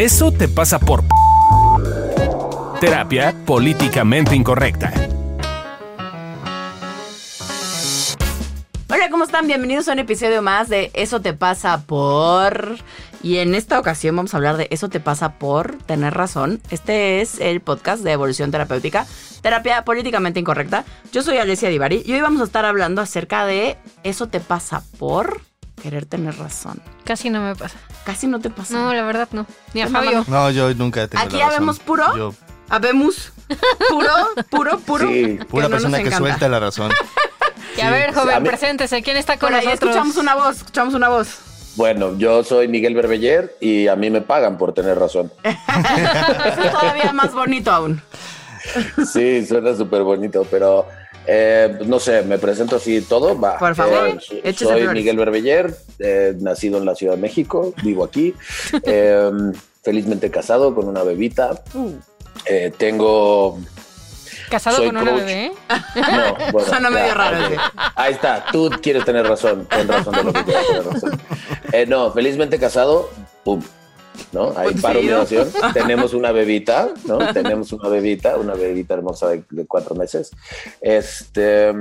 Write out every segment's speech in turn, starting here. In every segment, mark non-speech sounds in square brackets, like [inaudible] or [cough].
Eso te pasa por... Terapia políticamente incorrecta. Hola, ¿cómo están? Bienvenidos a un episodio más de Eso te pasa por... Y en esta ocasión vamos a hablar de Eso te pasa por tener razón. Este es el podcast de evolución terapéutica, terapia políticamente incorrecta. Yo soy Alessia Divari y hoy vamos a estar hablando acerca de Eso te pasa por querer tener razón. Casi no me pasa. Casi no te pasa. No, la verdad no. Ni a Fabio. No, yo nunca he tenido Aquí la razón. habemos puro. Yo, Habemos puro, puro, puro. Sí. pura no persona que suelta la razón. [laughs] Y a ver, joven, a mí- preséntese. ¿Quién está con Por ahí nosotros? escuchamos una voz, escuchamos una voz. Bueno, yo soy Miguel Berbeller y a mí me pagan por tener razón. [laughs] Eso es todavía más bonito aún. Sí, suena súper bonito, pero eh, no sé, me presento así todo. Va. Por favor, Eh, soy flores. Miguel Berbeller, eh, nacido en la Ciudad de México, vivo aquí, [laughs] eh, felizmente casado con una bebita. Uh, Eh, tengo. Casado soy con una bebé. No, bueno, Suena medio raro ese. Ahí está, tú quieres tener razón, ten razón de lo que quieras tener razón. [laughs] Eh, no, felizmente casado, pum. ¿No? Pues paro sí, oración. [laughs] Tenemos una bebita, ¿no? Tenemos una bebita, una bebita hermosa de, de cuatro meses. Este.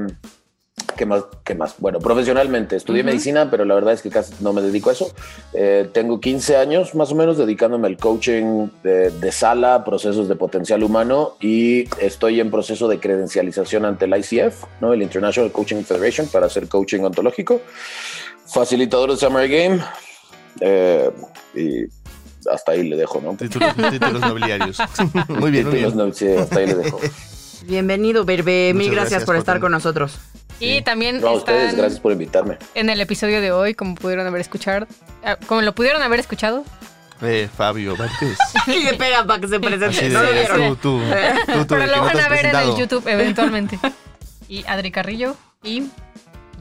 ¿Qué más? ¿Qué más? Bueno, profesionalmente estudié medicina, pero la verdad es que casi no me dedico a eso. Eh, tengo 15 años más o menos dedicándome al coaching de, de sala, procesos de potencial humano y estoy en proceso de credencialización ante el ICF, ¿no? el International Coaching Federation, para hacer coaching ontológico. Facilitador de Summer Game. eh, y hasta ahí le dejo, ¿no? Títulos, títulos nobiliarios. [laughs] muy bien, muy Títulos, bien. no, sí, hasta ahí le dejo. Bienvenido, Berbe. Mil gracias, gracias por estar con nosotros. Y también No, a ustedes, gracias por invitarme. en el episodio de hoy, como pudieron haber escuchado. ah, Como lo pudieron haber escuchado. Eh, Fabio Vázquez. Y le pega para que se presente. de, No lo Sí, vieron. tú, tú, tú, tú, Pero lo no van a ver en el. YouTube eventualmente. Y Adri Carrillo. Y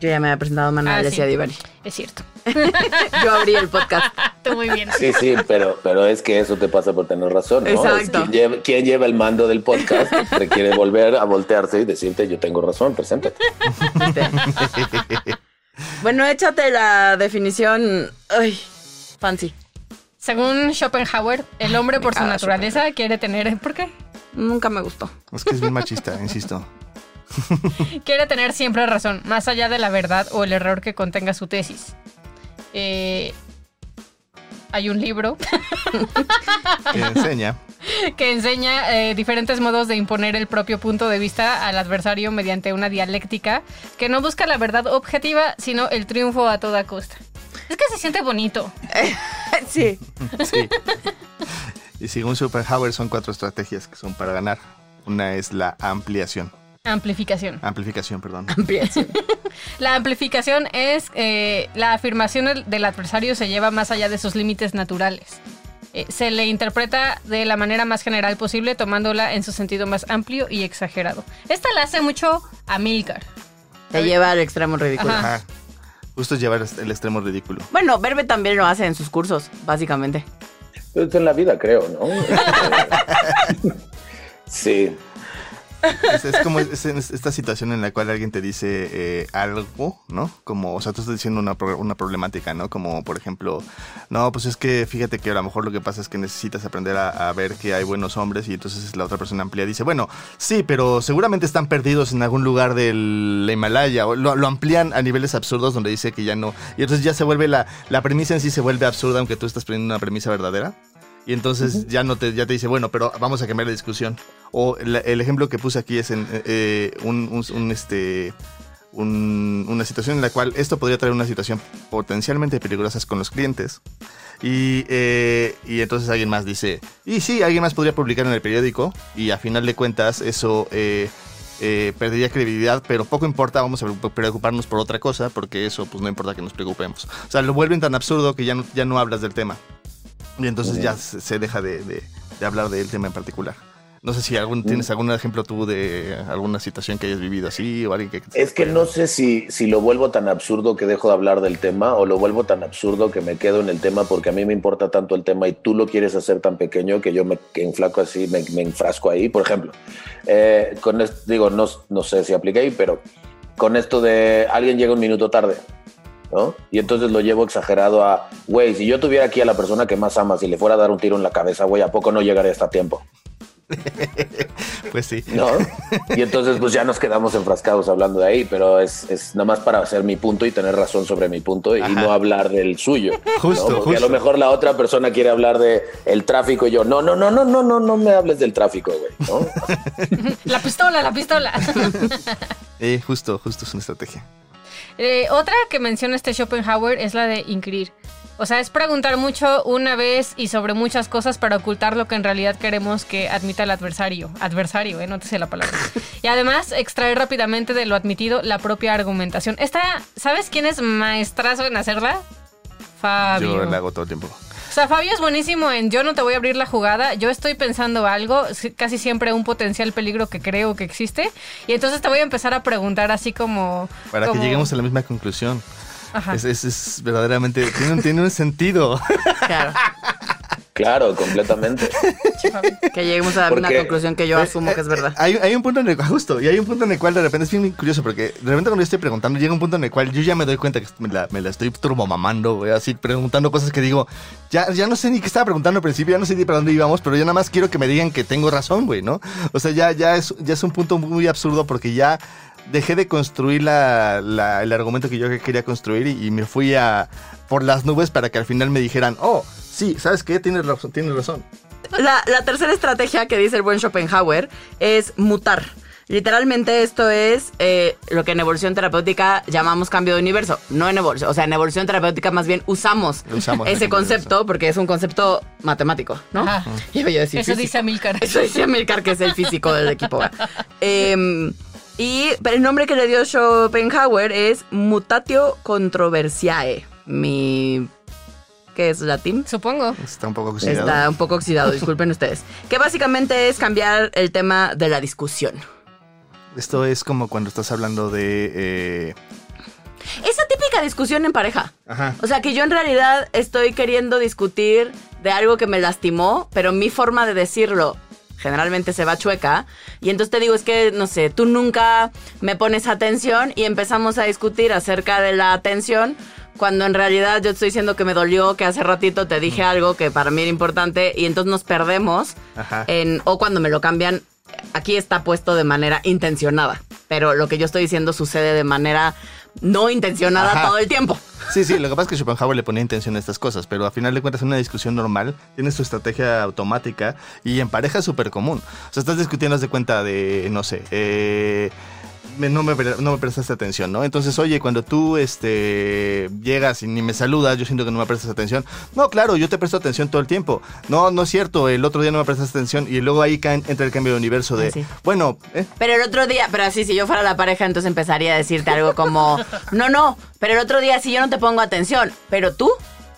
Yo ya me había presentado Manuel Ah, sí. Divari. es cierto. [laughs] Yo abrí el podcast. [laughs] Tú muy bien. Sí, sí, pero, pero es que eso te pasa por tener razón, ¿no? Exacto. Es quien, lleva, quien lleva el mando del podcast [laughs] requiere volver a voltearse y decirte yo tengo razón, preséntate. Bueno, échate la definición. Ay, fancy. Según Schopenhauer, el hombre por su naturaleza quiere tener. ¿Por qué? Nunca me gustó. Es que es bien machista, insisto. [laughs] Quiere tener siempre razón, más allá de la verdad o el error que contenga su tesis. Eh, hay un libro [laughs] Que enseña. que enseña eh, diferentes modos de imponer el propio punto de vista al adversario mediante una dialéctica que no busca la verdad objetiva, sino el triunfo a toda costa. Es que se siente bonito. [laughs] Sí. Sí. Y según Schopenhauer son cuatro estrategias que son para ganar. Una es la ampliación. Amplificación. Amplificación, perdón. [laughs] Ampliación. [laughs] La amplificación es eh, la afirmación del- adversario se lleva más allá de sus límites naturales. Eh, se le interpreta de la manera más general posible, tomándola en su sentido más amplio y exagerado. Esta la hace mucho a Milcar. Te lleva al extremo ridículo. Ajá. Ajá. Justo es llevar el extremo ridículo. Bueno, Berbe también lo hace en sus cursos, básicamente. Es en la vida, creo, ¿no? [laughs] Sí, Es, como es- es esta situación en la cual alguien te dice eh, algo, ¿no? Como, o sea, tú estás diciendo una, una problemática, ¿no? Como, por ejemplo, no, pues es que fíjate que a lo mejor lo que pasa es que necesitas aprender a, ver que hay buenos hombres y entonces la otra persona amplía. Dice, bueno, sí, pero seguramente están perdidos en algún lugar del Himalaya. O lo, lo amplían a niveles absurdos donde dice que ya no. Y entonces ya se vuelve la, la premisa en sí se vuelve absurda aunque tú estás poniendo una premisa verdadera. Y entonces ya no te, ya te dice, bueno, pero vamos a cambiar la discusión. O el, el ejemplo que puse aquí es en eh, un, un- un, este un- una situación en la cual esto podría traer una situación potencialmente peligrosa con los clientes. Y, eh, y entonces alguien más dice, y sí, alguien más podría publicar en el periódico y a final de cuentas eso eh, eh, perdería credibilidad, pero poco importa, vamos a preocuparnos por otra cosa porque eso pues no importa que nos preocupemos. O sea, lo vuelven tan absurdo que ya no, ya no hablas del tema. Y entonces ya se, deja de, de- de hablar del tema en particular. No sé si algún, tienes algún ejemplo tú de alguna situación que hayas vivido así o alguien que... Es que no sé si, si lo vuelvo tan absurdo que dejo de hablar del tema o lo vuelvo tan absurdo que me quedo en el tema porque a mí me importa tanto el tema y tú lo quieres hacer tan pequeño que yo me que enflaco así, me, me enfrasco ahí. Por ejemplo, eh, con esto, digo, no, no sé si apliqué ahí, pero con esto de alguien llega un minuto tarde. ¿No? Y entonces lo llevo exagerado a, güey, si yo tuviera aquí a la persona que más amas y le fuera a dar un tiro en la cabeza, güey, ¿a poco no llegaría hasta tiempo? [laughs] Pues sí. ¿No? Y entonces pues ya nos quedamos enfrascados hablando de ahí, pero es, es nada más para hacer mi punto y tener razón sobre mi punto y Ajá. no hablar del suyo. ¿no? Justo, Porque a lo mejor la otra persona quiere hablar de el tráfico y yo, no, no, no, no, no, no, no me hables del tráfico, güey, ¿no? [laughs] La pistola, la pistola. [laughs] Eh, justo, justo es una estrategia. Eh, otra que menciona este Schopenhauer es la de inquirir. O sea, es preguntar mucho una vez y sobre muchas cosas para ocultar lo que en realidad queremos que admita el adversario. Adversario, ¿eh? No te sé la palabra. [laughs] Y además, extraer rápidamente de lo admitido la propia argumentación. Esta, ¿sabes quién es maestrazo en hacerla? Fabio. Yo la hago todo el tiempo. O sea, Fabio es buenísimo en yo no te voy a abrir la jugada, yo estoy pensando algo, si- casi siempre un potencial peligro que creo que existe, y entonces te voy a empezar a preguntar así como... Para que lleguemos a la misma conclusión. Ajá. Es, es- es verdaderamente, tiene un, tiene un sentido. Claro. [laughs] Claro, completamente. [laughs] Que lleguemos a una Porque- conclusión que yo asumo que es verdad. Hay, hay un punto en el cual, [laughs] justo, y hay un punto en el cual de repente es bien curioso, porque de repente cuando yo estoy preguntando, llega un punto en el cual yo ya me doy cuenta que me la, me la estoy turbomamando, güey, así preguntando cosas que digo, ya, ya no sé ni qué estaba preguntando al principio, ya no sé ni para dónde íbamos, pero yo nada más quiero que me digan que tengo razón, güey, ¿no? O sea, ya, ya, es, ya es un punto muy absurdo porque ya dejé de construir la, la- el argumento que yo quería construir y, y me fui a por las nubes para que al final me dijeran, oh, sí, ¿sabes qué? Tienes razón, tienes razón. La, la tercera estrategia que dice el buen Schopenhauer es mutar. Literalmente esto es eh, lo que en evolución terapéutica llamamos cambio de universo. No en evolución, o sea, en evolución terapéutica más bien usamos, ese concepto porque es un concepto matemático, ¿no? Ajá. [laughs] Iba yo a decir Eso físico. dice Amilcar. [laughs] Eso dice Amilcar, que es el físico del equipo. [laughs] Em, y pero el nombre que le dio Schopenhauer es mutatio controversiae. Mi... ¿Qué es latín? Supongo. Está un poco oxidado. Está un poco oxidado, disculpen ustedes. Que básicamente es cambiar el tema de la discusión. Esto es como cuando estás hablando de... eh, Esa típica discusión en pareja. Ajá. O sea, que yo en realidad estoy queriendo discutir de algo que me lastimó, pero mi forma de decirlo generalmente se va chueca. Y entonces te digo, es que, no sé, tú nunca me pones atención y empezamos a discutir acerca de la atención. Cuando en realidad yo estoy diciendo que me dolió, que hace ratito te dije algo que para mí era importante y entonces nos perdemos. Ajá. En, o cuando me lo cambian, aquí está puesto de manera intencionada. Pero lo que yo estoy diciendo sucede de manera no intencionada Ajá. todo el tiempo. Sí, sí, lo que pasa es que Schopenhauer le ponía intención a estas cosas, pero a final de cuentas en una discusión normal tienes tu estrategia automática y en pareja es súper común. O sea, estás discutiendo, haz de cuenta de, no sé, eh, me- no, me, no me prestaste atención, ¿no? Entonces, oye, cuando tú este, llegas y ni me saludas, yo siento que no me prestas atención. No, claro, yo te presto atención todo el tiempo. No, no es cierto, el otro día no me prestaste atención y luego ahí cae- entra el cambio de universo de, Ah, sí. bueno, ¿eh? Pero el otro día, pero así, si yo fuera la pareja, entonces empezaría a decirte algo como, no, no, pero el otro día si yo no te pongo atención, pero tú,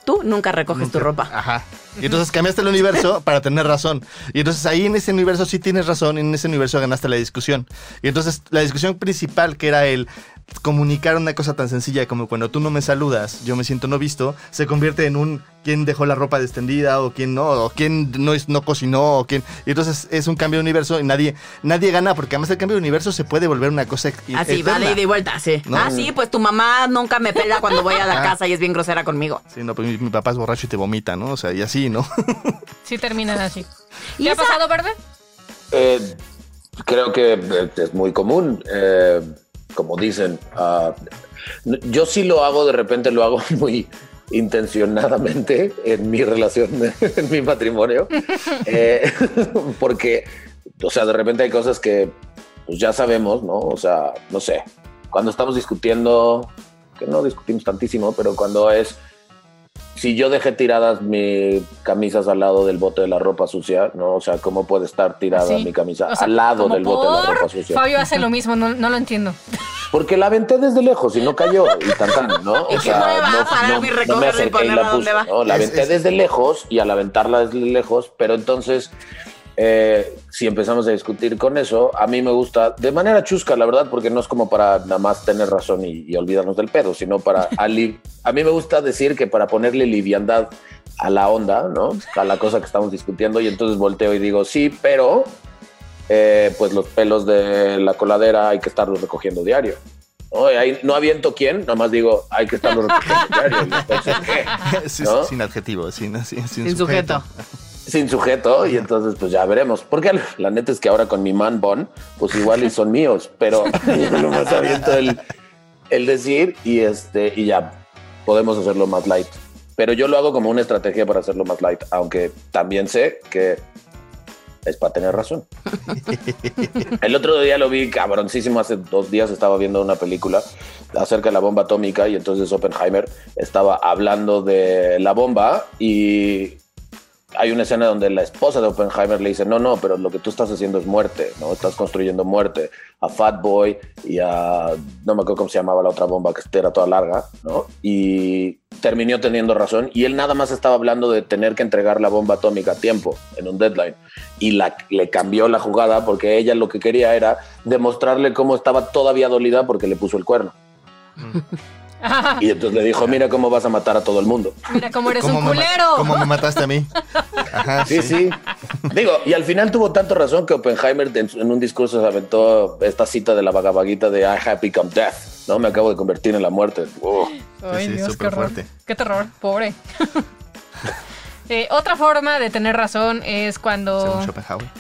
tú nunca recoges tu ropa. Ajá. Y entonces cambiaste el universo [laughs] para tener razón. Y entonces ahí en ese universo sí tienes razón, y en ese universo ganaste la discusión. Y entonces la discusión principal, que era el comunicar una cosa tan sencilla como cuando tú no me saludas, yo me siento no visto, se convierte en un quién dejó la ropa extendida o quién no, o quién no, es- no cocinó, o quién... Y entonces es un cambio de universo y nadie, nadie gana porque además el cambio de universo se puede volver una cosa Así, va de eterna. ida y vuelta, sí. No. Ah, sí, pues tu mamá nunca me pela cuando voy a la casa y es bien grosera conmigo. Sí, no, pues mi, mi papá es borracho y te vomita, ¿no? O sea, y así, ¿no? [laughs] Sí terminan así. ¿Y ¿Qué ha pasado, Verde? Eh, creo que es muy común, eh, como dicen. n- yo sí lo hago, de repente lo hago [laughs] muy intencionadamente en mi relación, [laughs] en mi matrimonio, [laughs] eh, porque, o sea, de repente hay cosas que pues ya sabemos, ¿no? O sea, no sé, cuando estamos discutiendo, que no discutimos tantísimo, pero cuando es si yo dejé tiradas mis camisas al lado del bote de la ropa sucia, ¿no? O sea, ¿cómo puede estar tirada mi camisa O sea, al lado del bote de la ropa sucia? Fabio hace lo mismo, no, no lo entiendo. Porque la aventé desde lejos y no cayó y tan tan, ¿no? [laughs] ¿Y qué no iba a parar y recogerla y va? ¿no? La aventé es- desde lejos y al aventarla desde lejos, pero entonces, eh, si empezamos a discutir con eso, a mí me gusta, de manera chusca, la verdad, porque no es como para nada más tener razón y, y olvidarnos del pedo, sino para... [laughs] ali- a mí me gusta decir que para ponerle liviandad a la onda, ¿no? A la cosa que estamos discutiendo y entonces volteo y digo, sí, pero... eh, pues los pelos de la coladera hay que estarlos recogiendo diario. ¿no? Y ahí no aviento quién, nada más digo, hay que estarlo representando. [laughs] Entonces, ¿qué? Sin adjetivo, sin, sin, sin Sin sujeto. Sin sujeto, y entonces pues ya veremos. Porque la, neta es que ahora con mi man Bon, pues igual y son míos, pero [laughs] [laughs] yo nomás aviento el, el decir y este, y ya podemos hacerlo más light. Pero yo lo hago como una estrategia para hacerlo más light, aunque también sé que es para tener razón. [laughs] El otro día lo vi cabroncísimo, hace dos días estaba viendo una película acerca de la bomba atómica y entonces Oppenheimer estaba hablando de la bomba y hay una escena donde la esposa de Oppenheimer le dice, no, no, pero lo que tú estás haciendo es muerte, ¿no? Estás construyendo muerte a Fat Boy y a, no me acuerdo cómo se llamaba la otra bomba que era toda larga, ¿no? Y terminó teniendo razón y él nada más estaba hablando de tener que entregar la bomba atómica a tiempo, en un deadline. Y la, le cambió la jugada porque ella lo que quería era demostrarle cómo estaba todavía dolida porque le puso el cuerno. [laughs] Y entonces le dijo, mira cómo vas a matar a todo el mundo. Mira cómo eres ¿Cómo un culero. ¿Cómo me mataste a mí? Ajá, Sí, sí. Digo, y al final tuvo tanto razón que Oppenheimer en, un discurso se aventó esta cita de la vagabaguita de I have become death, ¿no? Me acabo de convertir en la muerte. Uh. Ay, Sí, sí, Dios, qué horror. fuerte. Qué terror, pobre. [laughs] Eh, otra forma de tener razón es cuando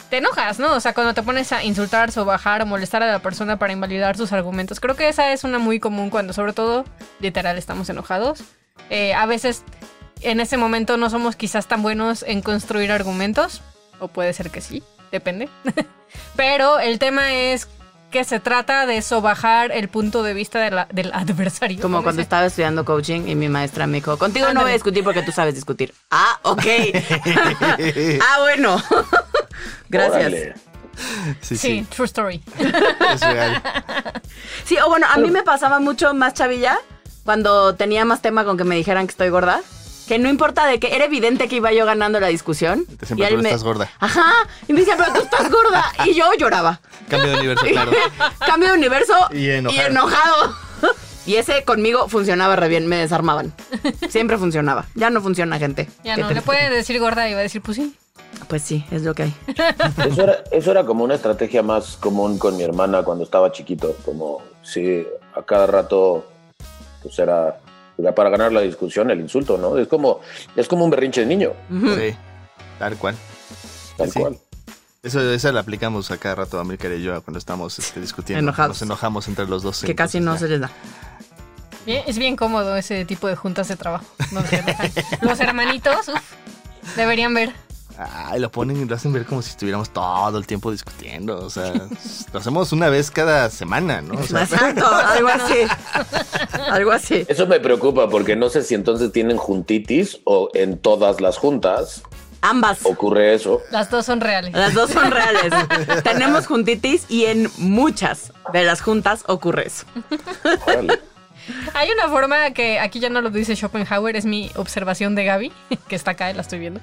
te enojas, ¿no? O sea, cuando te pones a insultar, sobajar o molestar a la persona para invalidar sus argumentos. Creo que esa es una muy común cuando, sobre todo, literal, estamos enojados. Eh, a veces, en ese momento, no somos quizás tan buenos en construir argumentos. O puede ser que sí, depende. [laughs] Pero el tema es que se trata de sobajar el punto de vista de la- del adversario. Como cuando estaba estudiando coaching y mi maestra me dijo, contigo no voy a discutir porque tú sabes discutir. Ah, ok. [laughs] ah, bueno. [laughs] Gracias. Órale. Sí, Sí, sí, true story. [laughs] es real. Sí, o bueno, a mí me pasaba mucho más chavilla cuando tenía más tema con que me dijeran que estoy gorda. Que no importa de que era evidente que iba yo ganando la discusión. Te siempre él tú me- estás gorda. Ajá. Y me decía, pero tú estás gorda. [laughs] Y yo lloraba. Cambio de universo, [laughs] claro. Cambio de universo Y enojado. enojado. Y ese conmigo funcionaba re bien, me desarmaban. Siempre funcionaba. Ya no funciona, gente. Ya Qué no, le puede decir gorda y va a decir, pues sí. Pues sí, es lo que hay. [laughs] Eso era, eso era como una estrategia más común con mi hermana cuando estaba chiquito. Como si a cada rato, pues era, era para ganar la discusión, el insulto, ¿no? Es como, es como un berrinche de niño, Sí, tal cual. tal Sí. cual. Eso, esa la aplicamos a cada rato a América y yo cuando estamos este, discutiendo. Enojados. Nos enojamos entre los dos. Que casi no se les da. Bien- es bien cómodo ese tipo de juntas de trabajo. Los hermanitos, uf, deberían ver. Ay, lo ponen y lo hacen ver como si estuviéramos todo el tiempo discutiendo. O sea, [laughs] lo hacemos una vez cada semana, ¿no? O sea, Exacto, algo [laughs] así. Algo así. Eso me preocupa porque no sé si entonces tienen juntitis o en todas las juntas Ambas. ocurre eso. Las dos son reales. Las dos son reales. [laughs] Tenemos juntitis y en muchas de las juntas ocurre eso. Órale. Hay una forma que aquí ya no lo dice Schopenhauer, es mi observación de Gaby, [laughs] que está acá, la estoy viendo.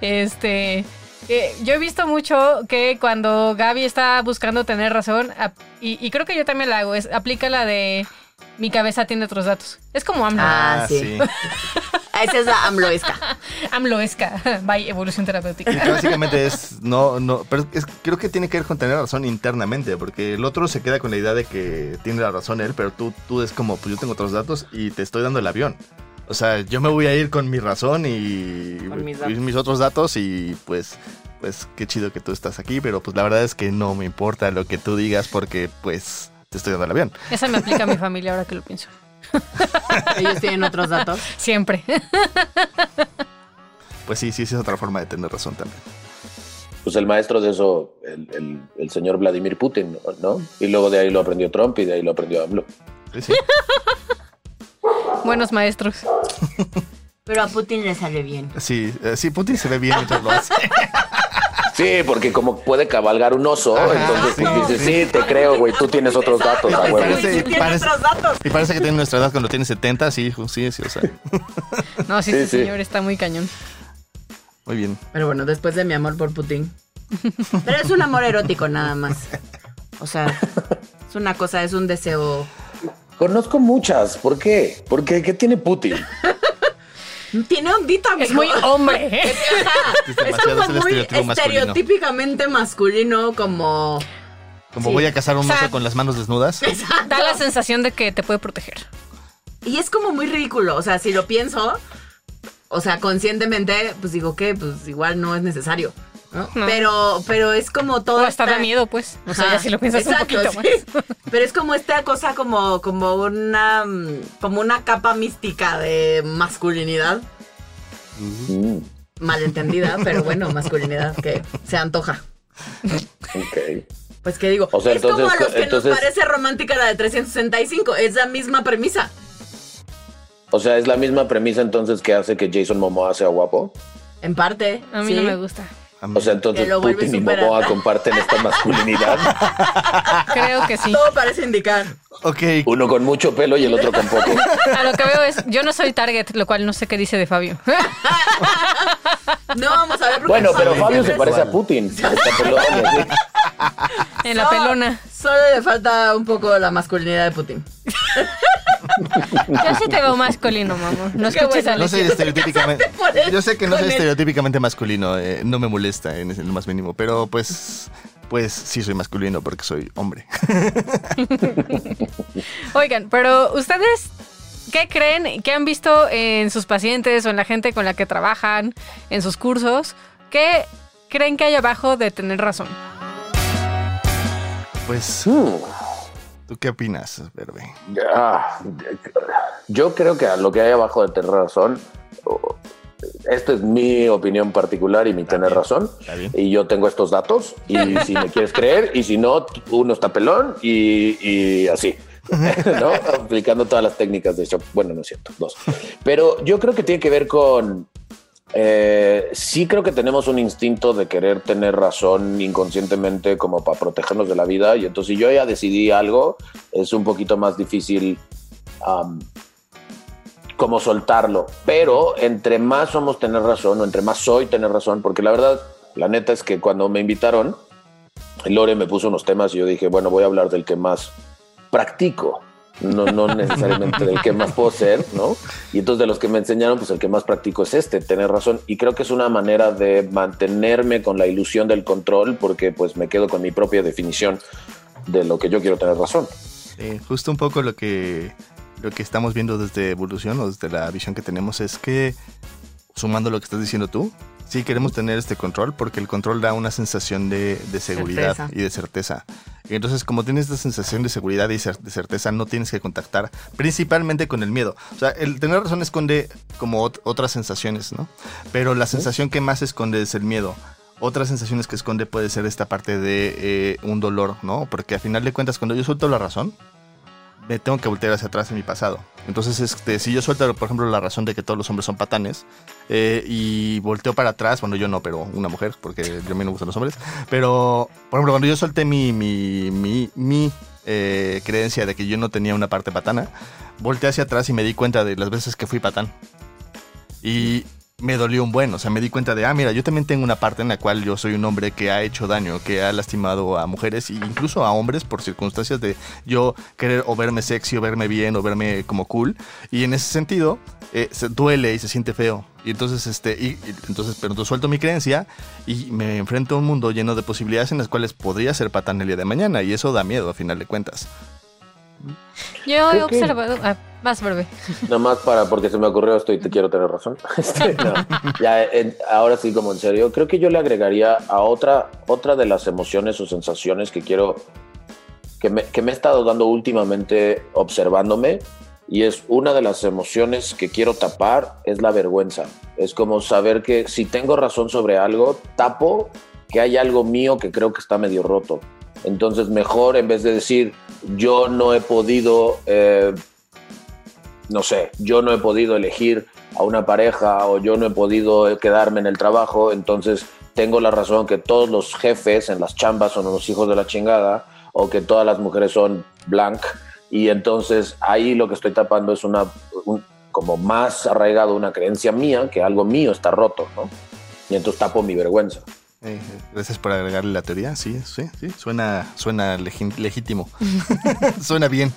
Este, eh, yo he visto mucho que cuando Gaby está buscando tener razón, y, y creo que yo también la hago, es aplica la de mi cabeza tiene otros datos. Es como AMLO. Ah, sí. [laughs] Esa es la amloesca. [laughs] AMLOesca, by evolución terapéutica. Y que básicamente es, no, no, pero es- creo que tiene que ver con tener razón internamente, porque el otro se queda con la idea de que tiene la razón él, pero tú, tú es como, pues yo tengo otros datos y te estoy dando el avión. O sea, yo me voy a ir con mi razón y, mis y mis otros datos y pues, pues qué chido que tú estás aquí, pero pues la verdad es que no me importa lo que tú digas porque pues te estoy dando el avión. Esa me aplica a mi familia ahora que lo pienso. [laughs] Ellos tienen otros datos. Siempre. Pues sí, sí, sí es otra forma de tener razón también. Pues el maestro de eso, el, el- el señor Vladimir Putin, ¿no? Y luego de ahí lo aprendió Trump y de ahí lo aprendió AMLO. Sí, sí. [laughs] Buenos maestros. Pero a Putin le sale bien. Sí, eh, sí, Putin se ve bien mientras lo hace. [laughs] Sí, porque como puede cabalgar un oso, Ajá, entonces sí, pues, dices, sí. sí, te creo, güey, tú tienes otros datos, a Y huevo. parece, sí tiene parece- otros datos. y parece que tiene nuestra edad cuando tiene 70, sí, hijo, sí, sí, o sea, No, sí, Sí, sí, sí. señor, está muy cañón. muy bien. Pero bueno, después de mi amor por Putin. Pero es un amor erótico nada más. O sea, es una cosa, es un deseo. Conozco muchas, ¿por qué? ¿Por qué? ¿Qué tiene Putin? Tiene ondita, Es mijo. muy hombre. [laughs] ¿eh? Es Es es el muy estereotípicamente masculino, como Como Sí. voy a cazar un O sea, oso con las manos desnudas. Da la sensación de que te puede proteger. Y es como muy ridículo, o sea, si lo pienso, o sea, conscientemente, pues digo que pues igual no es necesario. ¿No? No. Pero, pero es como todo. O hasta da miedo, pues. O sea, Ajá, ya si lo piensas exacto, un poquito sí. más. [laughs] Pero es como esta cosa como, como una como una capa mística de masculinidad. Mm, Malentendida, pero bueno, masculinidad que se antoja. ok. Pues que digo, O sea, es como a entonces, los que entonces- nos parece romántica la de 365, es la misma premisa. O sea, es la misma premisa entonces que hace que Jason Momoa sea guapo. En parte. A mí sí. no me gusta. O sea, entonces Putin y Momoa comparten esta masculinidad. [laughs] Creo que sí. Todo parece indicar. Ok, Uno con mucho pelo y el otro con poco. [laughs] A lo que veo es, yo no soy target, lo cual no sé qué dice de Fabio. No vamos a ver. Bueno, pero Fabio se parece a Putin. [laughs] Está pelón y así. en la pelona. Solo le falta un poco la masculinidad de Putin. [laughs] Yo sí te veo masculino, mamá. No escuches bueno. a no soy estereotípicamente. [laughs] Yo sé que no soy él. estereotípicamente masculino, eh, no me molesta en el más mínimo, pero pues, pues sí soy masculino porque soy hombre. [laughs] Oigan, pero ustedes, ¿qué creen? ¿Qué han visto en sus pacientes o en la gente con la que trabajan, en sus cursos? ¿Qué creen que hay abajo de tener razón? Pues, Hmm. ¿Tú qué opinas, Verbe? Ah, yo creo que a lo que hay abajo de tener razón, o- esta es mi opinión particular y mi tener razón. Está. Y yo tengo estos datos y [laughs] si me quieres creer y si no, uno está pelón y, y así. [laughs] ¿no? Aplicando todas las técnicas de shock. Bueno, no es cierto, dos. Pero yo creo que tiene que ver con... eh, sí creo que tenemos un instinto de querer tener razón inconscientemente como para protegernos de la vida y entonces si yo ya decidí algo, es un poquito más difícil como soltarlo. Pero entre más somos tener razón o entre más soy tener razón, porque la verdad, la neta es que cuando me invitaron, Lore me puso unos temas y yo dije, bueno, voy a hablar del que más practico. No, no necesariamente del que más puedo ser, ¿no? Y entonces de los que me enseñaron, pues el que más practico es este, tener razón. Y creo que es una manera de mantenerme con la ilusión del control, porque pues me quedo con mi propia definición de lo que yo quiero tener razón. Justo un poco lo que, lo que estamos viendo desde evolución o desde la visión que tenemos es que, sumando lo que estás diciendo tú, sí queremos tener este control porque el control da una sensación de, de seguridad Certeza. y de certeza. Entonces, como tienes esta sensación de seguridad y de certeza, no tienes que contactar principalmente con el miedo. O sea, el tener razón esconde como ot- otras sensaciones, ¿no? Pero la sensación que más esconde es el miedo. Otras sensaciones que esconde puede ser esta parte de eh, un dolor, ¿no? Porque a final de cuentas, cuando yo suelto la razón, me tengo que voltear hacia atrás en mi pasado. Entonces, este, si yo suelto, por ejemplo, la razón de que todos los hombres son patanes eh, y volteo para atrás, bueno, yo no, pero una mujer, porque yo a mí no gustan los hombres, pero, por ejemplo, cuando yo solté mi, mi, mi, mi eh, creencia de que yo no tenía una parte patana, volteé hacia atrás y me di cuenta de las veces que fui patán. Y me dolió un buen, o sea, me di cuenta de, ah, mira, yo también tengo una parte en la cual yo soy un hombre que ha hecho daño, que ha lastimado a mujeres e incluso a hombres por circunstancias de yo querer o verme sexy o verme bien o verme como cool. Y en ese sentido, eh, se duele y se siente feo. Y entonces, este, y, y entonces, pero entonces suelto mi creencia y me enfrento a un mundo lleno de posibilidades en las cuales podría ser patán el día de mañana. Y eso da miedo a final de cuentas. Yo he Creo que- observado... Ah, más breve. Nada más para, porque se me ocurrió esto y te quiero tener razón. [laughs] Este, no, ya, en- ahora sí, como en serio, creo que yo le agregaría a otra, otra de las emociones o sensaciones que quiero, que me, que me he estado dando últimamente observándome, y es una de las emociones que quiero tapar, es la vergüenza. Es como saber que si tengo razón sobre algo, tapo que hay algo mío que creo que está medio roto. Entonces, mejor en vez de decir, yo no he podido... eh, no sé, yo no he podido elegir a una pareja o yo no he podido quedarme en el trabajo, entonces tengo la razón que todos los jefes en las chambas son unos hijos de la chingada o que todas las mujeres son blanc y entonces ahí lo que estoy tapando es una un- como más arraigado una creencia mía que algo mío está roto, ¿no? Y entonces tapo mi vergüenza. Eh, gracias por agregarle la teoría. Sí, sí, sí. Suena, suena legítimo. [laughs] suena bien.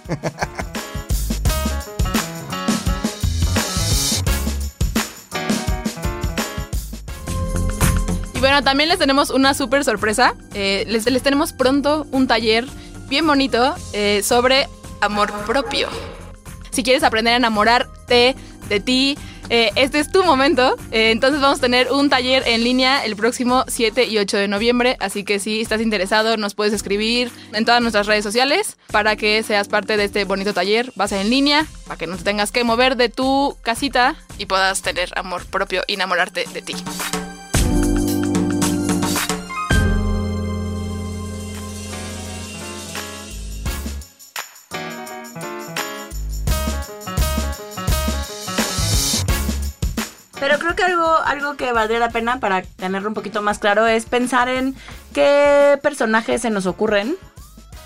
Y bueno, también les tenemos una súper sorpresa. Eh, les, les tenemos pronto un taller bien bonito eh, sobre amor propio. Si quieres aprender a enamorarte de ti, eh, este es tu momento. Eh, entonces vamos a tener un taller en línea el próximo 7 y 8 de noviembre. Así que si estás interesado, nos puedes escribir en todas nuestras redes sociales para que seas parte de este bonito taller. Va a ser en línea para que no te tengas que mover de tu casita y puedas tener amor propio y enamorarte de ti. Pero creo que algo, algo que valdría la pena para tenerlo un poquito más claro es pensar en qué personajes se nos ocurren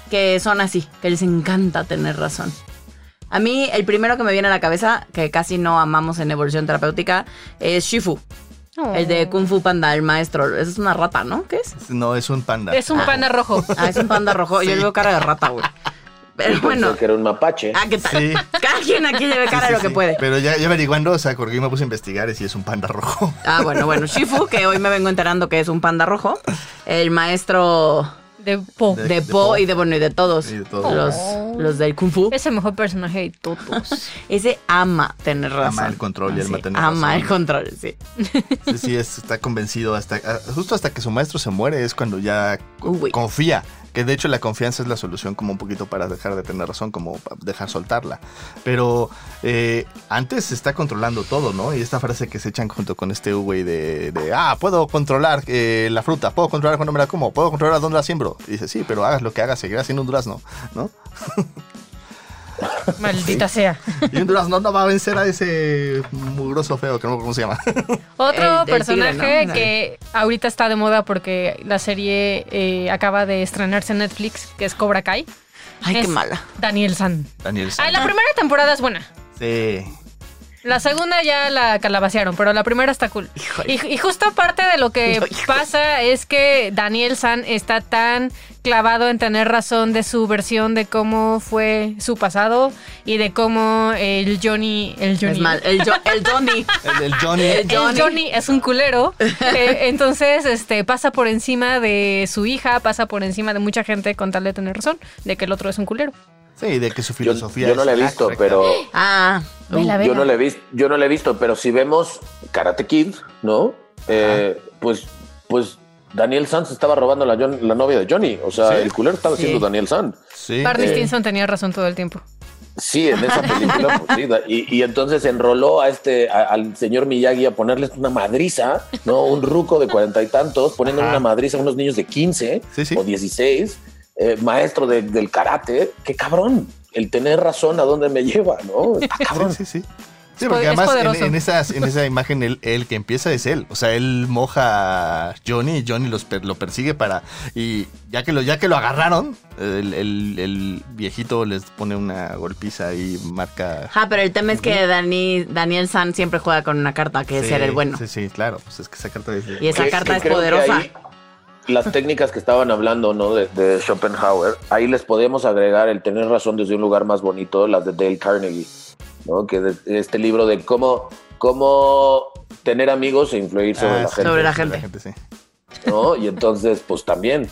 que son así, que les encanta tener razón. A mí, el primero que me viene a la cabeza, que casi no amamos en evolución terapéutica, es Shifu. El de Kung Fu Panda, el maestro. Esa es una rata, ¿no? ¿Qué es? No, es un panda. Es un panda rojo. Ah, es un panda rojo. Yo le veo cara de rata, güey. [laughs] Pero Yo pensé bueno. que era un mapache. Ah, ¿qué tal? Sí. Cada quien aquí le ve cara Sí, lo que sí. puede. Pero ya, ya averiguando, o sea, porque yo me puse a investigar sí es un panda rojo. Ah, bueno, bueno. [laughs] Shifu, que hoy me vengo enterando que es un panda rojo. El maestro De Po. De- de, de Po Po. y de bueno y de todos. Y de todos. Los, los del Kung Fu. Es el mejor personaje de todos. [laughs] Ese ama tener razón. Ama el control y Así, ama tener Ama razón. el control, sí. Sí, sí, es- está convencido hasta ah, justo hasta que su maestro se muere es cuando ya Uy. confía. Que de hecho la confianza es la solución como un poquito para dejar de tener razón, como dejar soltarla. Pero eh, antes se está controlando todo, ¿no? Y esta frase que se echan junto con este güey de, de, ah, puedo controlar eh, la fruta, puedo controlar cuando me la como, puedo controlar dónde la siembro. Y dice, sí, pero hagas lo que hagas, seguirás siendo un durazno, ¿no? [laughs] [laughs] Maldita sea. Y un durazno no va a vencer a ese mugroso feo, que no acuerdo cómo se llama. [laughs] Otro El- el tigre, personaje ¿no? que ahorita está de moda porque la serie eh, acaba de estrenarse en Netflix, que es Cobra Kai. Ay, es qué mala. Daniel San. Daniel Ay, la primera temporada es buena. Sí. La segunda ya la calabacearon, pero la primera está cool. Y, y justo parte de lo que [laughs] Híjole. pasa es que Daniel San está tan clavado en tener razón de su versión de cómo fue su pasado y de cómo el Johnny, el Johnny, Es mal. El, Jo- el Johnny. [laughs] El, el Johnny. El el Johnny. es un culero. [laughs] Eh, entonces, este, pasa por encima de su hija, pasa por encima de mucha gente con tal de tener razón, de que el otro es un culero. Sí, de que su Yo, filosofía yo no es la he visto, correcta. pero Ah. Vela, vela. yo no la he visto, yo no la he visto, pero si vemos Karate Kid, ¿no? Eh, pues, pues Daniel Sanz estaba robando la, novia de Johnny. O sea, Sí. el culero estaba Sí. siendo Daniel Sanz. Sí. Barney Eh. Stinson tenía razón todo el tiempo. Sí, en esa película, pues, sí, y, y entonces enroló a este, a- al señor Miyagi a ponerles una madriza, ¿no? Un ruco de cuarenta y tantos, poniéndole Ajá. una madriza a unos niños de 15 Sí, sí. o 16, eh, maestro de- del karate. ¡Qué cabrón! El tener razón a dónde me lleva, ¿no? [laughs] Está cabrón. Sí, sí, sí. Sí, Es porque po- es además en, en esas- en esa imagen el, el que empieza es él. O sea, él moja a Johnny y Johnny los per- lo persigue para... Y ya que lo, ya que lo agarraron, el, el- el viejito les pone una golpiza y marca... Ajá, pero el tema es que Dani, Daniel San siempre juega con una carta que es Sí, ser el bueno. Sí, sí, claro. Pues es que esa carta dice... Y esa Que- carta que es poderosa. Las técnicas que estaban hablando, ¿no? De, de Schopenhauer, ahí les podemos agregar el tener razón desde un lugar más bonito, las de Dale Carnegie, ¿no? Que de- este libro de cómo, cómo tener amigos e influir sobre Ah, la gente, Sobre la gente. sí. ¿no? Y entonces, pues también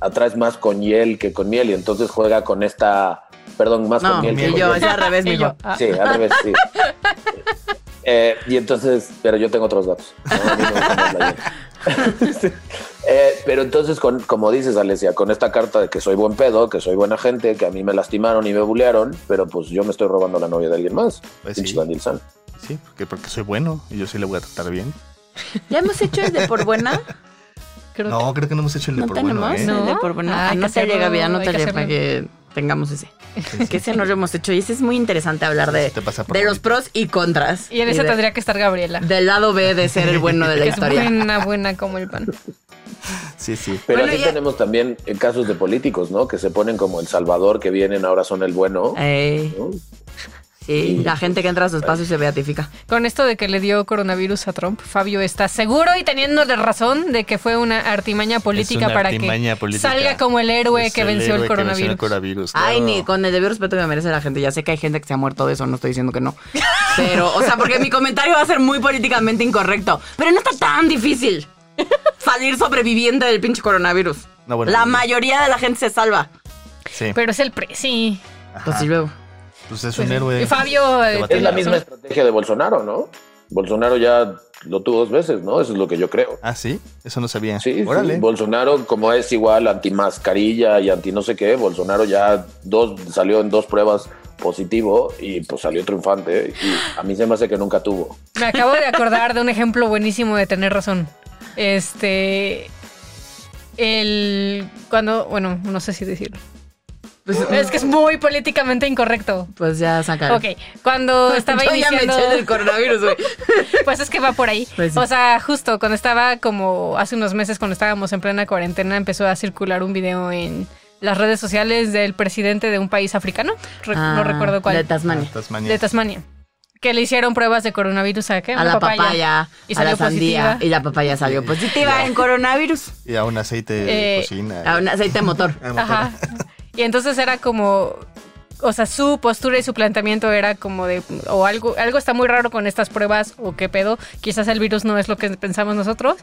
atraes más con hiel que con miel y entonces juega con esta, perdón, más No, con miel que y con yo, miel. es al revés, mijo. yo, ah. Sí, al revés, sí. [laughs] Eh, y entonces, pero yo tengo otros datos. ¿no? A mí me [laughs] Eh, pero entonces, con, como dices, Alesia, con esta carta de que soy buen pedo, que soy buena gente, que a mí me lastimaron y me bulearon, pero pues yo me estoy robando la novia de alguien más. Pues sí. Daniel San. Sí, porque, porque soy bueno y yo sí le voy a tratar bien. ¿Ya hemos hecho el de por buena? Creo No, creo que no hemos hecho el de ¿No por bueno, ¿eh? No. el de por buena? Ah, Ah, no te llega vida, no te llega que tengamos ese. [laughs] Que ese no lo hemos hecho y ese es muy interesante hablar de, Sí, de los pros y contras. Y en ese de- tendría que estar Gabriela. Del lado B de ser el bueno de la [laughs] que es historia. buena, buena como el pan. Sí, sí. Pero Bueno, ya- tenemos también eh, casos de políticos, ¿no? Que se ponen como El Salvador, que vienen, ahora son el bueno. Ey, ¿no? Sí, la gente que entra a su espacio se beatifica. Con esto de que le dio coronavirus a Trump, Fabio está seguro y teniendo de razón de que fue una artimaña política una para artimaña que política. salga como el héroe Es que venció el héroe que venció coronavirus. el coronavirus, Ay, ni con el debido respeto que me merece la gente. Ya sé que hay gente que se ha muerto de eso, no estoy diciendo que no. Pero, o sea, porque mi comentario va a ser muy políticamente incorrecto. Pero no está tan difícil. salir sobreviviente del pinche coronavirus. No, bueno, la no. mayoría de la gente se salva. Sí. Pero es el presi. Pues y luego. Pues es un héroe. Y Fabio. eh, Es la misma estrategia de Bolsonaro, ¿no? Bolsonaro ya lo tuvo dos veces, ¿no? Eso es lo que yo creo. Ah, sí, eso no sabía. Sí, sí, Órale. Bolsonaro, como es igual anti mascarilla y anti no sé qué, Bolsonaro ya dos, salió en dos pruebas positivo y pues salió triunfante. Y a mí se me hace que nunca tuvo. Me acabo de acordar de un ejemplo buenísimo de tener razón. Este. El. Cuando. Bueno, no sé si decirlo. [laughs] es que es muy políticamente incorrecto. Pues ya sacaron. Ok, cuando [laughs] estaba Yo ya me iniciando. eché del coronavirus, güey. [laughs] Pues es que va por ahí. Pues sí. O sea, justo cuando estaba como hace unos meses, cuando estábamos en plena cuarentena, empezó a circular un video en las redes sociales del presidente de un país africano. Re- Ah, no recuerdo cuál. De Tasmania. Tasmania. de Tasmania. Que le hicieron pruebas de coronavirus a qué? A la papaya, Y a salió la sandía. positiva. Y la papaya salió positiva en coronavirus. Y a un aceite de Eh, cocina. A un aceite motor. Ah, motor. Ajá. Y entonces era como, o sea, su postura y su planteamiento era como de, o algo, algo está muy raro con estas pruebas, o qué pedo, quizás el virus no es lo que pensamos nosotros,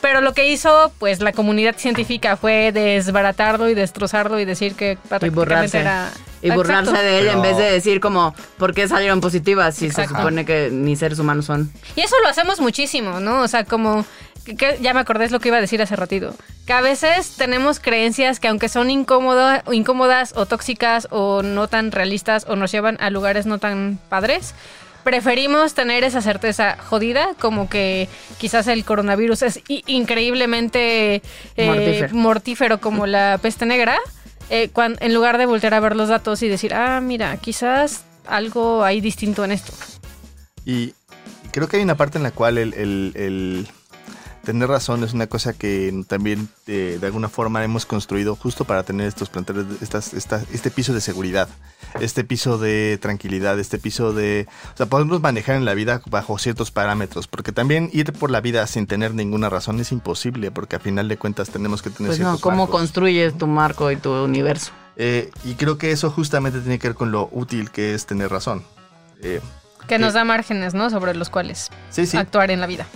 pero lo que hizo, pues, la comunidad científica fue desbaratarlo y destrozarlo y decir que Y era... Y burlarse Exacto. de él en Pero- vez de decir como, ¿por qué salieron positivas si Exacto. se supone que ni seres humanos son? Y eso lo hacemos muchísimo, ¿no? O sea, como... que- que- ya me acordé es lo que iba a decir hace ratito. Que a veces tenemos creencias que aunque son incómodas o tóxicas o no tan realistas o nos llevan a lugares no tan padres, preferimos tener esa certeza jodida como que quizás el coronavirus es increíblemente eh, Mortífero. mortífero como la peste negra, eh, en lugar de voltear a ver los datos y decir, ah, mira, quizás algo hay distinto en esto. Y creo que hay una parte en la cual el, el- el tener razón es una cosa que también eh, de alguna forma hemos construido justo para tener estos planteles, estas, esta- este piso de seguridad, este piso de tranquilidad, este piso de... O sea, podemos manejar en la vida bajo ciertos parámetros, porque también ir por la vida sin tener ninguna razón es imposible, porque a final de cuentas tenemos que tener Pues no, ciertos ¿cómo marcos. construyes tu marco y tu universo? Eh, y creo que eso justamente tiene que ver con lo útil que es tener razón. Eh, Que nos da márgenes, ¿no? Sobre los cuales sí, sí. actuar en la vida.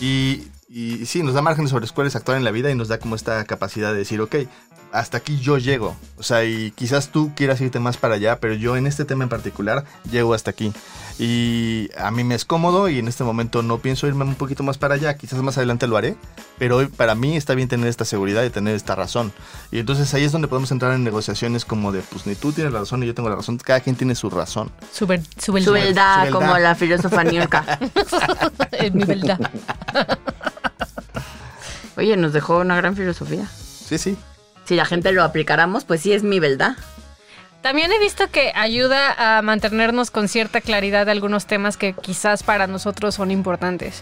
Y, y sí, nos da márgenes sobre los cuales actuar en la vida y nos da como esta capacidad de decir, ok, hasta aquí yo llego. O sea, y quizás tú quieras irte más para allá, pero yo en este tema en particular llego hasta aquí. Y a mí me es cómodo y en este momento no pienso irme un poquito más para allá. Quizás más adelante lo haré, pero hoy para mí está bien tener esta seguridad y tener esta razón. Y entonces ahí es donde podemos entrar en negociaciones como de, pues ni tú tienes la razón ni yo tengo la razón. Cada quien tiene su razón. Su, ver- su Su verdad. como la filósofa Niurka. [laughs] [laughs] Es mi verdad. Oye, nos dejó una gran filosofía. Sí, sí. Si la gente lo aplicáramos, pues sí es mi verdad. También he visto que ayuda a mantenernos con cierta claridad de algunos temas que quizás para nosotros son importantes.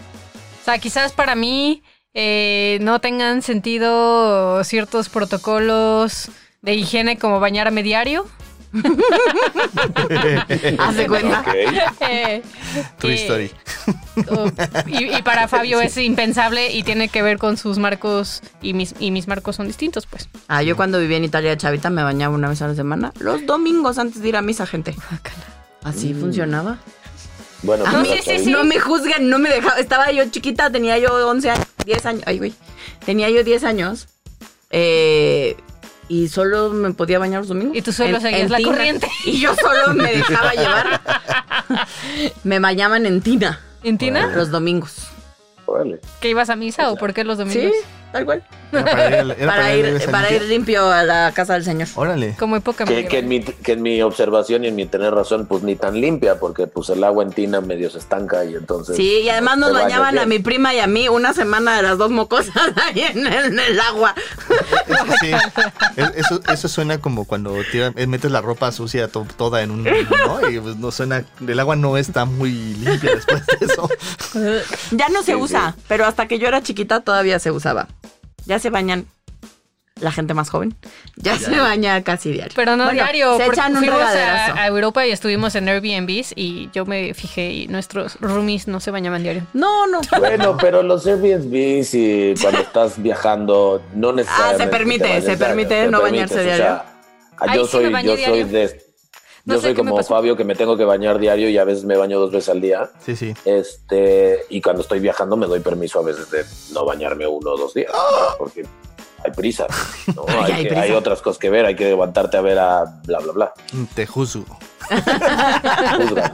O sea, quizás para mí eh, no tengan sentido ciertos protocolos de higiene como bañarme diario. [laughs] Haz de cuenta. Ok. [laughs] Eh, True eh, story. o- y, y para Fabio es impensable y tiene que ver con sus marcos y mis, y mis marcos son distintos, pues. Ah, yo cuando vivía en Italia chavita me bañaba una vez a la semana. Los domingos antes de ir a misa, gente. Así funcionaba. Bueno, A mí hasta ahí. no me juzguen, no me dejaba. Estaba yo chiquita, tenía yo 11 años, 10 años. Ay, güey. Tenía yo 10 años. eh, y solo me podía bañar los domingos. Y tú solo seguías la tina. corriente. [laughs] Y yo solo me dejaba llevar. Me bañaban en tina ¿En Tina? los domingos. Órale. ¿Que ibas a misa o por qué los domingos? Sí, tal cual. Era para ir, era [laughs] Para para ir, ir, para ir limpio a la casa del Señor. Órale. Como época Que, que, en mi, que en mi observación y en mi tener razón, pues ni tan limpia, porque pues el agua en tina medio se estanca y entonces... Sí, y además no nos bañaban a mi prima y a mí una semana de las dos mocosas [laughs] ahí en el, en el agua. Eso sí. Es- Eso, eso suena como cuando tiran- eh, metes la ropa sucia to- toda en un. ¿no? Y pues no suena. El agua no está muy limpia después de eso. Ya no se Sí, usa, pero hasta que yo era chiquita todavía se usaba. Ya se bañan la gente más joven. Ya, se baña casi diario. Pero no Bueno, diario, Se porque echan un fuimos regaderazo. a, a Europa y estuvimos en Airbnbs y yo me fijé y nuestros roomies no se bañaban diario. No, no. Bueno, pero los Airbnb, si cuando estás viajando, no necesariamente. Ah, se permite, se permite te no permites, bañarse o diario. ah, yo sí me soy, bañé yo soy de. No Yo sé soy como. Fabio que me tengo que bañar diario y a veces me baño dos veces al día. Sí, sí. Este, y cuando estoy viajando me doy permiso a veces de no bañarme uno o dos días, porque hay prisa, ¿no? [laughs] Ay, hay, hay que- prisa. hay otras cosas que ver, hay que levantarte a ver a bla, bla, bla. Te juzgo. [laughs] Juzga.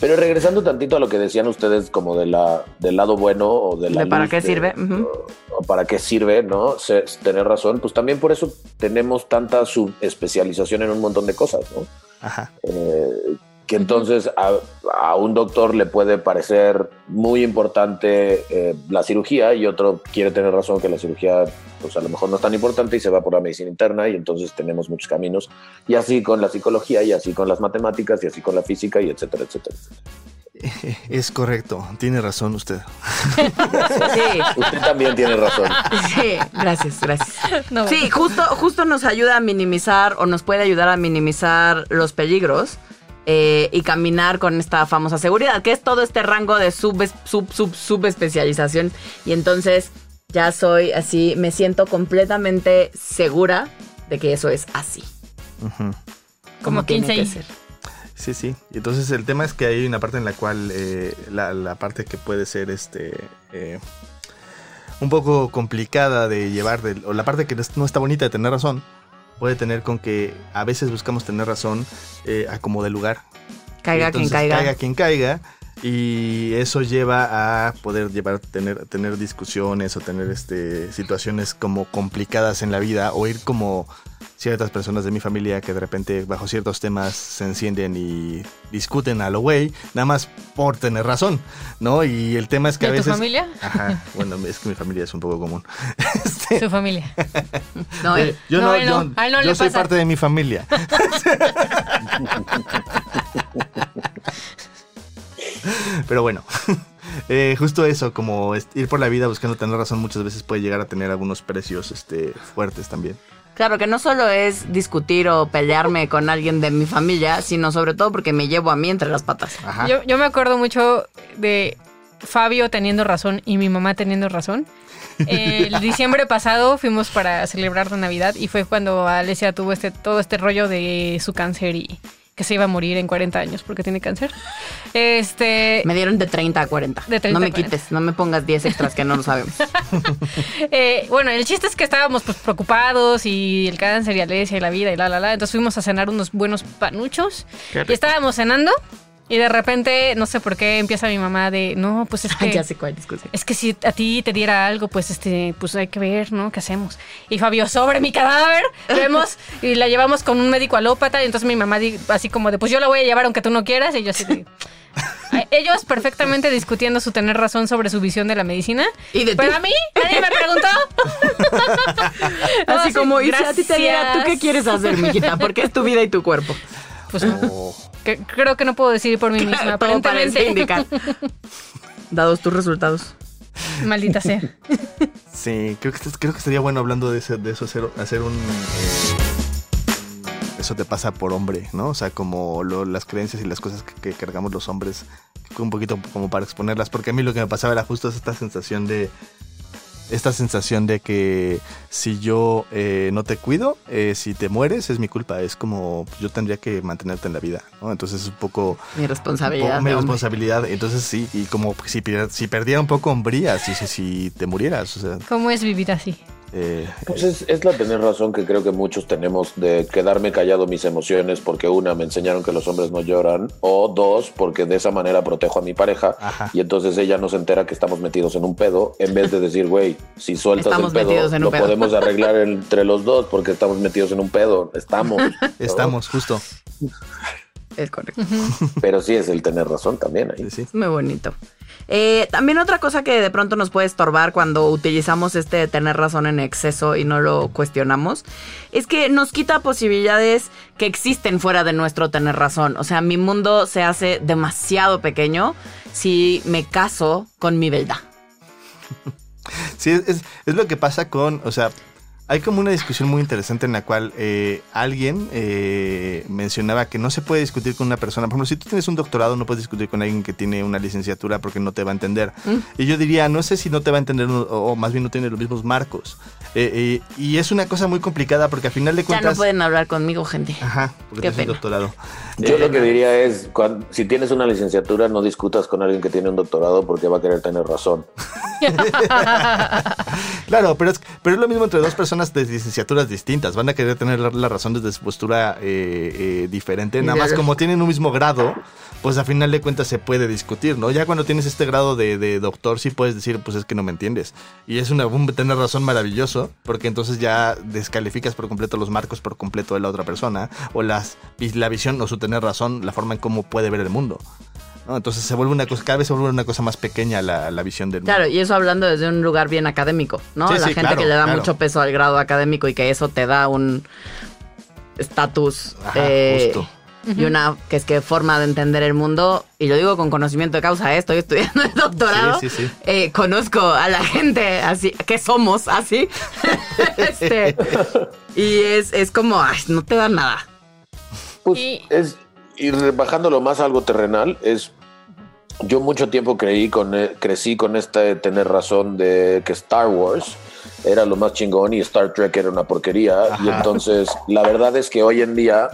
Pero regresando tantito a lo que decían ustedes como de la, del lado bueno o de la ¿De para qué sirve? O, o para qué sirve, ¿no? Se- tener razón, pues también por eso tenemos tanta subespecialización en un montón de cosas, ¿no? Ajá. Eh, que entonces a, a un doctor le puede parecer muy importante eh, la cirugía y otro quiere tener razón que la cirugía pues a lo mejor no es tan importante y se va por la medicina interna y entonces tenemos muchos caminos y así con la psicología y así con las matemáticas y así con la física y etcétera, etcétera. etcétera. [laughs] Es correcto. Tiene razón usted. Sí. Usted también tiene razón. Sí, gracias, gracias. No, Sí, justo, justo nos ayuda a minimizar o nos puede ayudar a minimizar los peligros eh, y caminar con esta famosa seguridad, que es todo este rango de sub, sub, sub, subespecialización. Y entonces ya soy así, me siento completamente segura de que eso es así. Como tiene 15 que ser. Sí, sí. Y entonces el tema es que hay una parte en la cual eh, la, la parte que puede ser este eh, un poco complicada de llevar, o la parte que no está bonita de tener razón, puede tener con que a veces buscamos tener razón eh, a como de lugar. Caiga quien caiga. Caiga quien caiga. Y eso lleva a poder llevar, tener, tener discusiones o tener este, situaciones como complicadas en la vida o ir como ciertas personas de mi familia que de repente bajo ciertos temas se encienden y discuten a lo güey, nada más por tener razón, ¿no? Y el tema es que ¿De a tu veces... familia? Ajá, bueno, es que mi familia es un poco común. [laughs] Este, Su familia. [laughs] No, eh, yo no, no, él no, yo, a él no yo le soy pasa. parte de mi familia. [laughs] Pero bueno, eh, justo eso, como ir por la vida buscando tener razón muchas veces puede llegar a tener algunos precios este, fuertes también. Claro que no solo es discutir o pelearme con alguien de mi familia, sino sobre todo porque me llevo a mí entre las patas. Ajá. Yo, yo me acuerdo mucho de Fabio teniendo razón y mi mamá teniendo razón. El [laughs] diciembre pasado fuimos para celebrar la Navidad y fue cuando Alesia tuvo este, todo este rollo de su cáncer y que se iba a morir en 40 años porque tiene cáncer. Este, Me dieron de 30 a 40. De 30 no me a 40. quites, no me pongas 10 extras que no lo sabemos. [laughs] Eh, bueno, el chiste es que estábamos pues preocupados y el cáncer y Alesia y la vida y la la la. Entonces fuimos a cenar unos buenos panuchos y estábamos cenando y de repente no sé por qué empieza mi mamá de no pues es [laughs] que ya sé cuál discusión. es que si a ti te diera algo pues este pues hay que ver no qué hacemos y Fabio sobre mi cadáver [laughs] vemos y la llevamos con un médico alópata y entonces mi mamá di- así como de pues yo la voy a llevar aunque tú no quieras y yo así de, [laughs] ellos perfectamente discutiendo su tener razón sobre su visión de la medicina ¿Y de pero a mí nadie me preguntó. No, Así sí, como, y si a ti te diera, ¿tú qué quieres hacer, mijita? Porque es tu vida y tu cuerpo. pues no que- creo que no puedo decidir por mí misma Todo parece aparentemente indicar. [laughs] Dados tus resultados. maldita sea Sí, creo que, creo que estaría bueno hablando de, ese- de eso, hacer, hacer un... eh, eso te pasa por hombre, ¿no? O sea, como lo- las creencias y las cosas que, que cargamos los hombres, un poquito como para exponerlas, porque a mí lo que me pasaba era justo esta sensación de... Esta sensación de que si yo eh, no te cuido, eh, si te mueres, es mi culpa. Es como yo tendría que mantenerte en la vida, ¿no? Entonces es un poco... Mi responsabilidad. mi responsabilidad. Entonces sí, y como si, si perdiera un poco hombría, si, si, si te murieras, o sea... cómo es vivir así eh, Pues es, es la tener razón que creo que muchos tenemos de quedarme callado mis emociones porque una, me enseñaron que los hombres no lloran o dos, porque de esa manera protejo a mi pareja Ajá. y entonces ella no se entera que estamos metidos en un pedo en vez de decir, güey, si sueltas Estamos el pedo, lo pedo. podemos arreglar [laughs] entre los dos porque estamos metidos en un pedo. Estamos. ¿no? Estamos, justo. Es correcto. [laughs] Pero sí es el tener razón también ahí. Sí, sí. Es muy bonito. Eh, también otra cosa que de pronto nos puede estorbar cuando utilizamos este de tener razón en exceso y no lo cuestionamos, es que nos quita posibilidades que existen fuera de nuestro tener razón. O sea, mi mundo se hace demasiado pequeño si me caso con mi verdad. Sí, es, es- es lo que pasa con, o sea, hay como una discusión muy interesante en la cual eh, alguien eh, mencionaba que no se puede discutir con una persona. Por ejemplo, si tú tienes un doctorado, no puedes discutir con alguien que tiene una licenciatura porque no te va a entender. Y yo diría, no sé si no te va a entender o, o más bien no tiene los mismos marcos. Eh, eh, y es una cosa muy complicada porque al final de Ya cuentas... no pueden hablar conmigo, gente. Ajá, porque Qué tienes un doctorado. Yo Eh, lo que diría es, cuan- si tienes una licenciatura, no discutas con alguien que tiene un doctorado porque va a querer tener razón. [laughs] [laughs] Claro, pero es, pero es lo mismo entre dos personas de licenciaturas distintas. Van a querer tener la, la razón desde su postura eh, eh, diferente. Nada más como tienen un mismo grado, pues a final de cuentas se puede discutir, ¿no? Ya cuando tienes este grado de, de doctor, sí puedes decir, pues es que no me entiendes. Y es una, un tener razón maravilloso, porque entonces ya descalificas por completo los marcos por completo de la otra persona, o las, la visión o su tener razón, la forma en cómo puede ver el mundo. ¿No? Entonces se vuelve una cosa, cada vez se vuelve una cosa más pequeña la, la visión del mundo. Claro, y eso hablando desde un lugar bien académico, ¿no? Sí, la sí, gente claro, que le da claro. mucho peso al grado académico y que eso te da un estatus eh, justo. y una que es que forma de entender el mundo. Y lo digo con conocimiento de causa, ¿eh? estoy estudiando [laughs] el doctorado. Sí, sí, sí. Eh, conozco a la gente así, que somos así. [laughs] Este, y es, es como, ay, no te da nada. Pues Y- es, y bajándolo más a algo terrenal, es yo mucho tiempo creí con, eh, crecí con esta de tener razón de que Star Wars era lo más chingón y Star Trek era una porquería. Y entonces la verdad es que hoy en día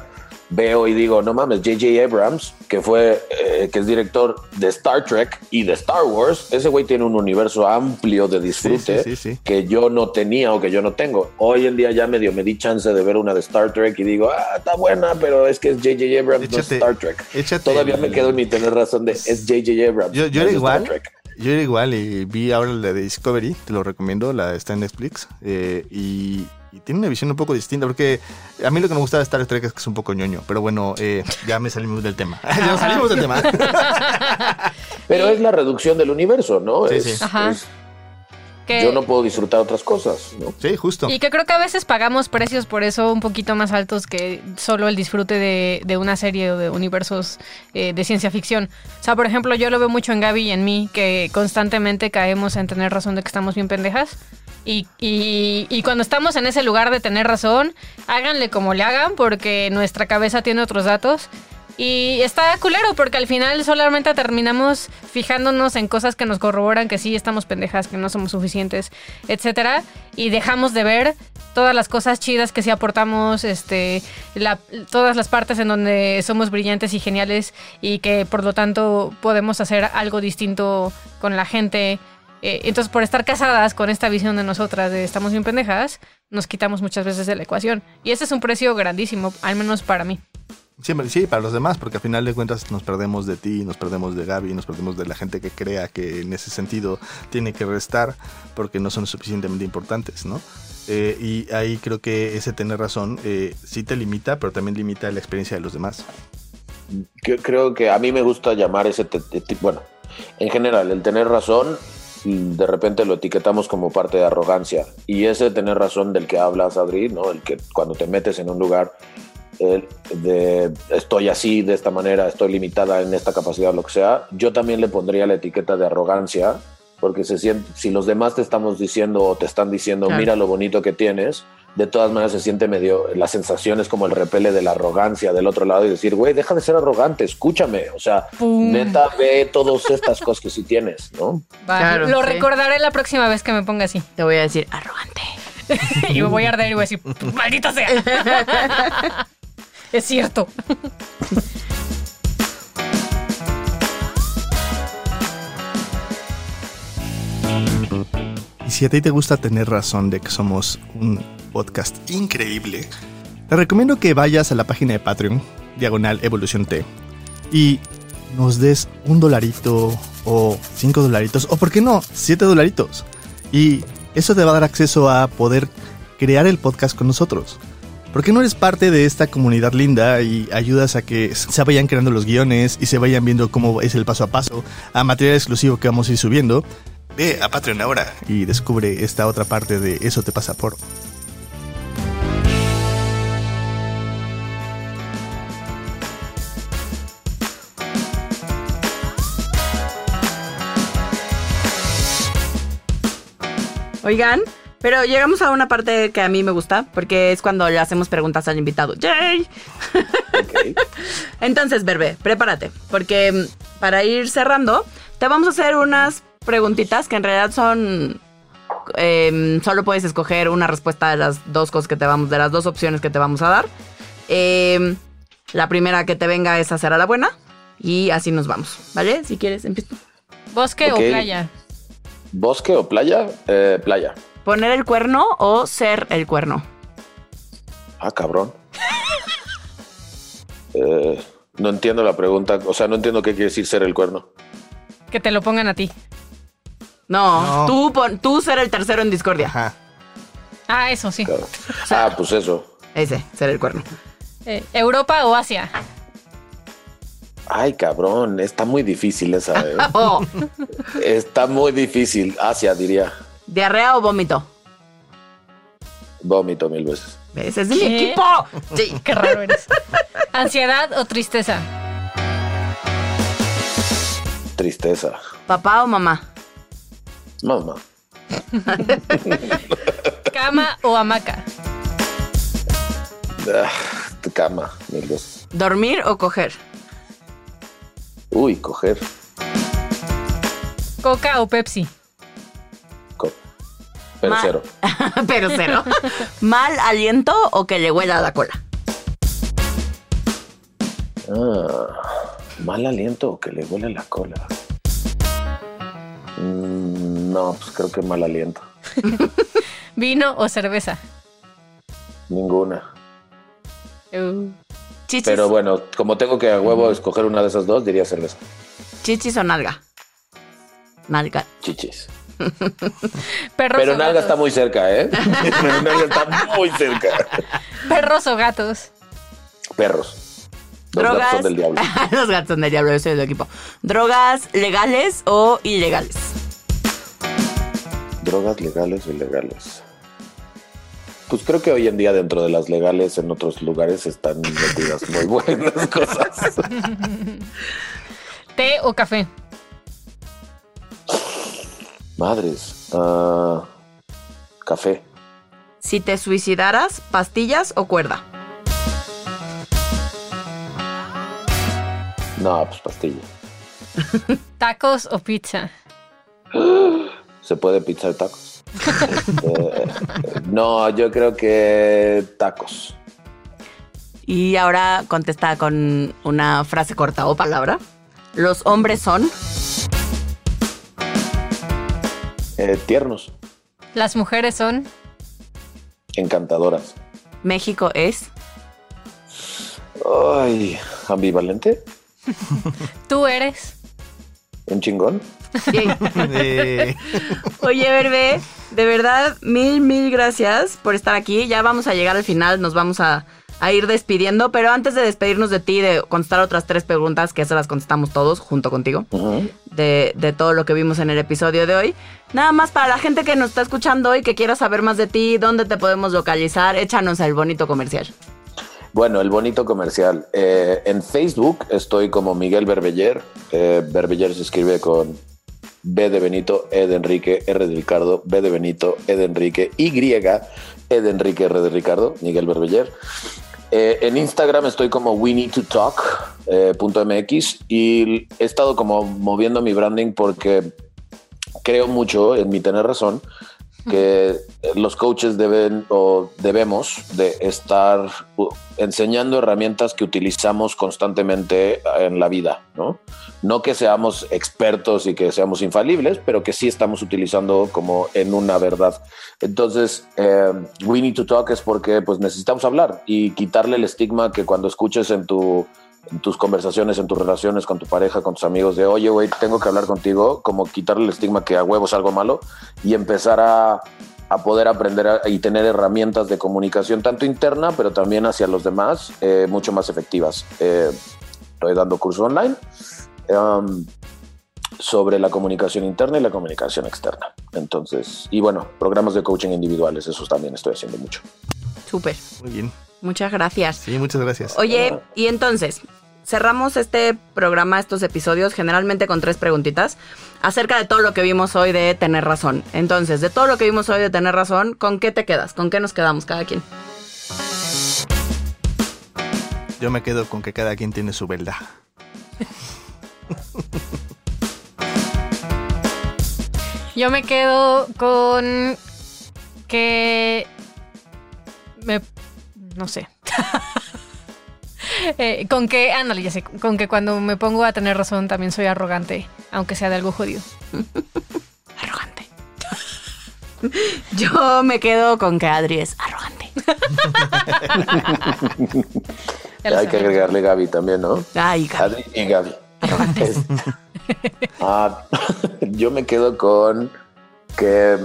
veo y digo, no mames, J.J. Abrams, que fue, eh, que es director de Star Trek y de Star Wars, ese güey tiene un universo amplio de disfrute sí, sí, sí. que yo no tenía o que yo no tengo. Hoy en día ya medio me di chance de ver una de Star Trek y digo, ah, está buena, pero es que es J.J. Abrams, no es Échate- Star Trek. échate Todavía me quedo en mi tener razón de es J.J. Abrams. Yo, yo no era es Star igual. Trek. Yo era igual y vi ahora la de Discovery, te lo recomiendo, la está en Netflix. eh, y, y tiene una visión un poco distinta, porque a mí lo que me gusta de Star Trek es que es un poco ñoño. Pero bueno, eh, ya me salimos del tema. [laughs] ya nos salimos del tema. [laughs] Pero es la reducción del universo, ¿no? Sí, Es- sí. Ajá. es- Que- yo no puedo disfrutar otras cosas, ¿no? sí, justo. Y que creo que a veces pagamos precios por eso un poquito más altos que solo el disfrute de, de una serie o de universos eh, de ciencia ficción. O sea, por ejemplo, yo lo veo mucho en Gaby y en mí, que constantemente caemos en tener razón de que estamos bien pendejas. Y, cuando estamos en ese lugar de tener razón, háganle como le hagan, porque nuestra cabeza tiene otros datos. Y está culero porque al final solamente terminamos fijándonos en cosas que nos corroboran que sí estamos pendejas, que no somos suficientes, etcétera, y dejamos de ver todas las cosas chidas que sí aportamos, este, todas las partes en donde somos brillantes y geniales y que por lo tanto podemos hacer algo distinto con la gente. Eh, entonces, por estar casadas con esta visión de nosotras de estamos bien pendejas, nos quitamos muchas veces de la ecuación. Y ese es un precio grandísimo, al menos para mí. Siempre, sí, para los demás, porque al final de cuentas nos perdemos de ti, nos perdemos de Gaby, nos perdemos de la gente que crea que en ese sentido tiene que restar porque no son suficientemente importantes, ¿no? Eh, y ahí creo que ese tener razón eh, sí te limita, pero también limita la experiencia de los demás. creo que a mí me gusta llamar ese, bueno, en general, el tener razón, de repente lo etiquetamos como parte de arrogancia. Y ese tener razón del que hablas, Adri, ¿no? El que cuando te metes en un lugar el de estoy así, de esta manera, estoy limitada en esta capacidad, lo que sea, yo también le pondría la etiqueta de arrogancia, porque se siente, si los demás te estamos diciendo o te están diciendo, Claro. mira lo bonito que tienes, de todas maneras se siente medio, la sensación es como el repele de la arrogancia del otro lado y decir, güey, deja de ser arrogante, escúchame, o sea, Pum. neta, ve todas estas cosas que sí tienes, ¿no? Va, Claro, lo sí. recordaré la próxima vez que me ponga así. Te voy a decir arrogante. [laughs] y me voy a arder y voy a decir, maldita sea. [laughs] es cierto. [laughs] Y si a ti te gusta tener razón de que somos un podcast increíble, te recomiendo que vayas a la página de Patreon, diagonal Evolución T, y nos des un dolarito o cinco dolaritos, o por qué no, siete dolaritos. Y eso te va a dar acceso a poder crear el podcast con nosotros. ¿Por qué no eres parte de esta comunidad linda y ayudas a que se vayan creando los guiones y se vayan viendo cómo es el paso a paso, a material exclusivo que vamos a ir subiendo? Ve a Patreon ahora y descubre esta otra parte de Eso te pasa por. Oigan, Pero llegamos a una parte que a mí me gusta, porque es cuando le hacemos preguntas al invitado. ¡Yay! Ok. [laughs] Entonces, Berbe, prepárate, porque para ir cerrando, te vamos a hacer unas preguntitas que en realidad son... em, solo puedes escoger una respuesta de las dos cosas que te vamos, de las dos opciones que te vamos a dar. Em, la primera que te venga esa será la buena y así nos vamos, ¿vale? Si quieres, empiezo. ¿Bosque o playa? ¿Bosque o playa? Eh, playa. ¿Poner el cuerno o ser el cuerno? Ah, cabrón. [laughs] Eh, no entiendo la pregunta. O sea, no entiendo qué quiere decir ser el cuerno. Que te lo pongan a ti. No, No. Tú, pon- tú ser el tercero en discordia. Ajá. Ah, eso sí. Claro. Ah, pues eso. Ese, ser el cuerno. Eh, ¿Europa o Asia? Ay, cabrón. Está muy difícil esa. eh. [laughs] Oh, Está muy difícil. Asia, diría. diarrea o vómito. Vómito mil veces. Ese es mi equipo. Sí. [laughs] Qué raro eres. ¿Ansiedad o tristeza? Tristeza. Papá o mamá. Mamá. [laughs] ¿Cama o hamaca? Ah, cama, mil veces. Dormir o coger. Uy, coger. ¿Coca o Pepsi? Co- Pero cero. [laughs] Pero cero. [laughs] Mal aliento o que le huela la cola. Ah, mal aliento o que le huele la cola. Mm, no, pues creo que mal aliento. [laughs] ¿Vino o cerveza? Ninguna. Chichis, Pero bueno, como tengo que a huevo escoger una de esas dos, diría cerveza. chichis o nalga. Nalga. Chichis. [laughs] ¿Perros, Pero o nalga gatos? está muy cerca, ¿eh? [laughs] Pero nalga está muy cerca. ¿Perros o gatos? Perros. Los Drogas. gatos son del diablo. Los gatos son del diablo, yo soy del equipo. Drogas legales o ilegales. Drogas legales o ilegales. Pues creo que hoy en día dentro de las legales en otros lugares están metidas muy [laughs] buenas cosas. ¿Té o café? Madres. ah, café. Si te suicidaras, pastillas o cuerda. No, pues pastilla. [laughs] ¿Tacos o pizza? [gasps] ¿Se puede pizza de tacos? Este, [laughs] no, yo creo que tacos. Y ahora contesta con una frase corta o palabra. Los hombres son. Eh, tiernos, ¿Las mujeres son? encantadoras. México es. Ay, ambivalente, [laughs] ¿Tú eres? Un chingón. Eh, Oye, Berbe, de verdad, mil, mil gracias por estar aquí. Ya vamos a llegar al final, nos vamos a, a ir despidiendo, pero antes de despedirnos de ti, de contestar otras tres preguntas, que esas las contestamos todos junto contigo, de, de todo lo que vimos en el episodio de hoy. Nada más para la gente que nos está escuchando y que quiera saber más de ti, dónde te podemos localizar, échanos el bonito comercial. Bueno, el bonito comercial. Eh, en Facebook estoy como Miguel Berbeller. Eh, Berbeller se escribe con B de Benito, E de Enrique, R de Ricardo, B de Benito, E de Enrique, Y, E de Enrique, R de Ricardo, Miguel Berbeller. Eh, en Instagram estoy como we need to talk eh, MX y he estado como moviendo mi branding porque creo mucho en mi tener razón que los coaches deben o debemos de estar enseñando herramientas que utilizamos constantemente en la vida, ¿no? No que seamos expertos y que seamos infalibles, pero que sí estamos utilizando como en una verdad. Entonces, eh, we need to talk es porque pues necesitamos hablar y quitarle el estigma que cuando escuches en tu en tus conversaciones, en tus relaciones con tu pareja, con tus amigos, de oye, güey, tengo que hablar contigo, como quitarle el estigma que a huevo es algo malo y empezar a, a poder aprender a- y tener herramientas de comunicación, tanto interna, pero también hacia los demás, eh, mucho más efectivas. Eh, estoy dando curso online um, sobre la comunicación interna y la comunicación externa. Entonces, y bueno, programas de coaching individuales, esos también estoy haciendo mucho. Súper, muy bien. Muchas gracias. Sí, muchas gracias. Oye, y entonces, cerramos este programa, estos episodios, generalmente con tres preguntitas acerca de todo lo que vimos hoy de tener razón. Entonces, de todo lo que vimos hoy de tener razón, ¿con qué te quedas? ¿Con qué nos quedamos cada quien? Yo me quedo con que cada quien tiene su verdad. Yo me quedo con que me no sé. [laughs] Eh, con que, ándale, ya sé, con que cuando me pongo a tener razón también soy arrogante, aunque sea de algo jodido. [laughs] Arrogante. [laughs] Yo me quedo con que Adri es arrogante. Hay que agregarle Gaby también, ¿no? Ay, Gaby. Adri y Gaby. Es- Ah, yo me quedo con que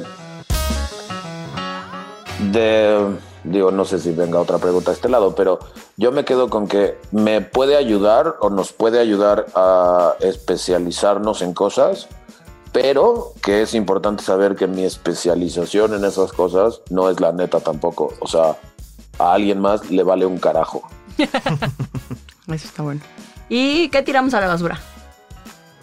de digo, no sé si venga otra pregunta a este lado, pero yo me quedo con que me puede ayudar o nos puede ayudar a especializarnos en cosas, pero que es importante saber que mi especialización en esas cosas no es la neta tampoco. O sea, a alguien más le vale un carajo. [laughs] Eso está bueno. ¿Y qué tiramos a la basura?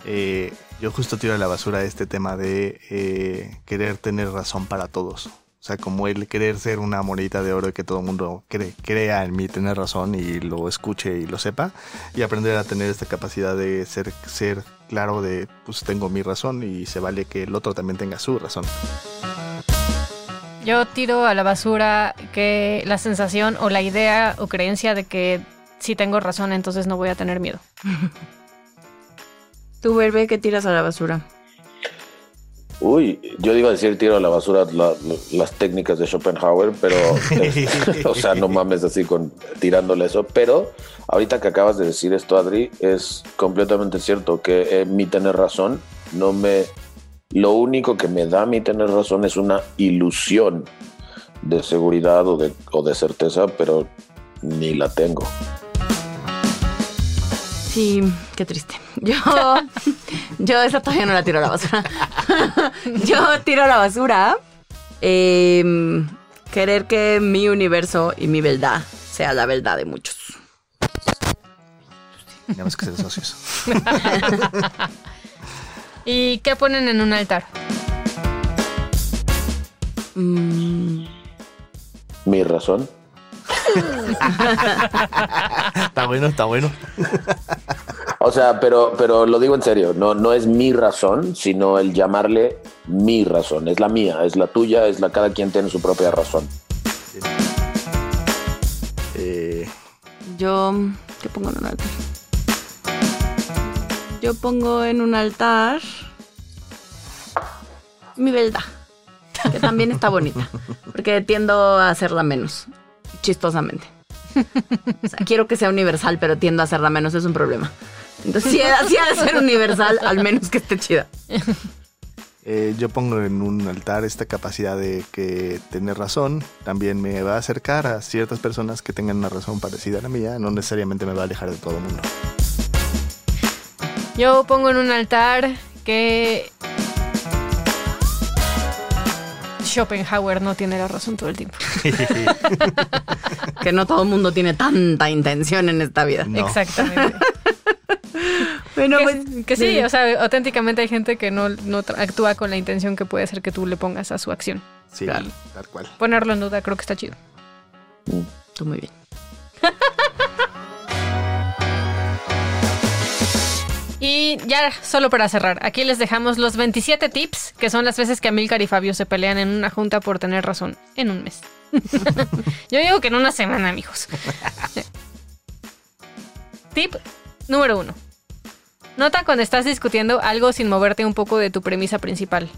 Eh, yo justo tiro a la basura este tema de eh, querer tener razón para todos. O sea, como el querer ser una monedita de oro y que todo el mundo cree- crea en mí tener razón y lo escuche y lo sepa. Y aprender a tener esta capacidad de ser, ser claro de, pues tengo mi razón y se vale que el otro también tenga su razón. Yo tiro a la basura que la sensación o la idea o creencia de que si tengo razón, entonces no voy a tener miedo. [laughs] Tú, Verbe, ¿qué tiras a la basura? Uy, yo iba a decir tiro a la basura la- la- las técnicas de Schopenhauer, pero, este, [laughs] o sea, no mames así con tirándole eso. Pero ahorita que acabas de decir esto, Adri, es completamente cierto que eh, mi tener razón no me. Lo único que me da mi tener razón es una ilusión de seguridad o de certeza, pero ni la tengo. Sí, qué triste. Yo, [laughs] yo esa todavía no la tiro a la basura. [laughs] yo tiro a la basura em, querer que mi universo y mi verdad sea la verdad de muchos. Tenemos que ser socios. ¿Y qué ponen en un altar? Mm, Mi razón. Está bueno, está bueno. O sea, pero, pero lo digo en serio, no, no es mi razón, sino el llamarle mi razón. Es la mía, es la tuya, es la cada quien tiene su propia razón. Eh, yo, ¿qué pongo en un altar? Yo pongo en un altar mi verdad, que también está bonita, porque tiendo a hacerla menos, chistosamente. O sea, quiero que sea universal, pero tiendo a hacerla menos, es un problema. Entonces, si ha, si ha de ser universal, al menos que esté chida. Eh, yo pongo en un altar esta capacidad de que tener razón también me va a acercar a ciertas personas que tengan una razón parecida a la mía, no necesariamente me va a alejar de todo el mundo. Yo pongo en un altar que Schopenhauer no tiene la razón todo el tiempo. [laughs] Que no todo el mundo tiene tanta intención en esta vida. No. Exactamente. [laughs] Bueno, que, pues, que sí, o sea, auténticamente hay gente que no, no actúa con la intención que puede ser que tú le pongas a su acción. Sí, Claro. tal cual. Ponerlo en duda creo que está chido. Tú muy bien. [laughs] Y ya solo para cerrar, aquí les dejamos los 27 tips, que son las veces que Amilcar y Fabio se pelean en una junta por tener razón en un mes. [laughs] Yo digo que en una semana, amigos. Tip número uno. Nota cuando estás discutiendo algo sin moverte un poco de tu premisa principal.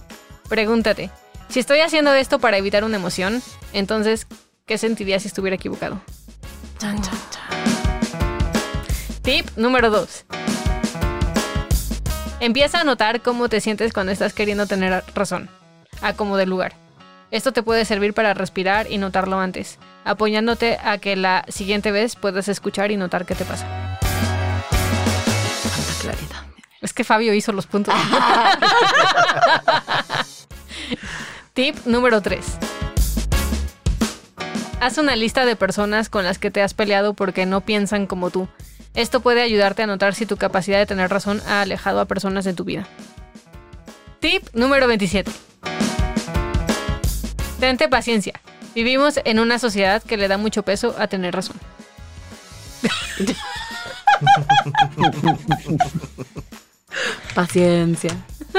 Pregúntate, si estoy haciendo esto para evitar una emoción, entonces, ¿qué sentiría si estuviera equivocado? Tip número 2. Empieza a notar cómo te sientes cuando estás queriendo tener razón, a como de lugar. Esto te puede servir para respirar y notarlo antes, apoyándote a que la siguiente vez puedas escuchar y notar qué te pasa. Claridad. Es que Fabio hizo los puntos. [laughs] Tip número 3. Haz una lista de personas con las que te has peleado porque no piensan como tú. Esto puede ayudarte a notar si tu capacidad de tener razón ha alejado a personas de tu vida. Tip número 27. Tente paciencia. Vivimos en una sociedad que le da mucho peso a tener razón. Paciencia,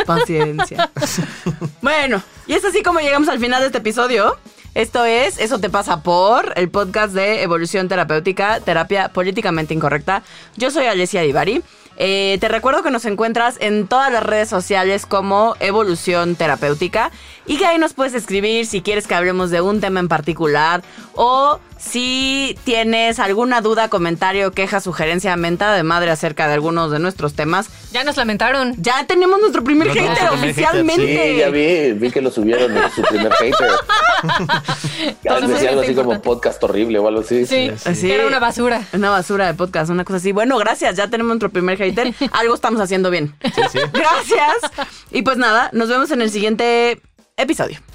paciencia. [laughs] bueno, y es así como llegamos al final de este episodio. Esto es Eso te pasa por el podcast de Evolución Terapéutica, Terapia Políticamente Incorrecta. Yo soy Alessia Divari. Eh, te recuerdo que nos encuentras en todas las redes sociales como Evolución Terapéutica y que ahí nos puedes escribir si quieres que hablemos de un tema en particular o si tienes alguna duda, comentario, queja, sugerencia, mentada de madre acerca de algunos de nuestros temas. Ya nos lamentaron. Ya tenemos nuestro primer tenemos hater oficialmente. Sí, ya vi, vi que lo subieron en su primer hater. [laughs] Entonces, decía algo así como podcast horrible o algo así. Sí, Sí. era una basura. Una basura de podcast, una cosa así. Bueno, gracias, ya tenemos nuestro primer hater. [laughs] Algo estamos haciendo bien. Sí, sí. [laughs] Gracias. Y pues nada, nos vemos en el siguiente episodio.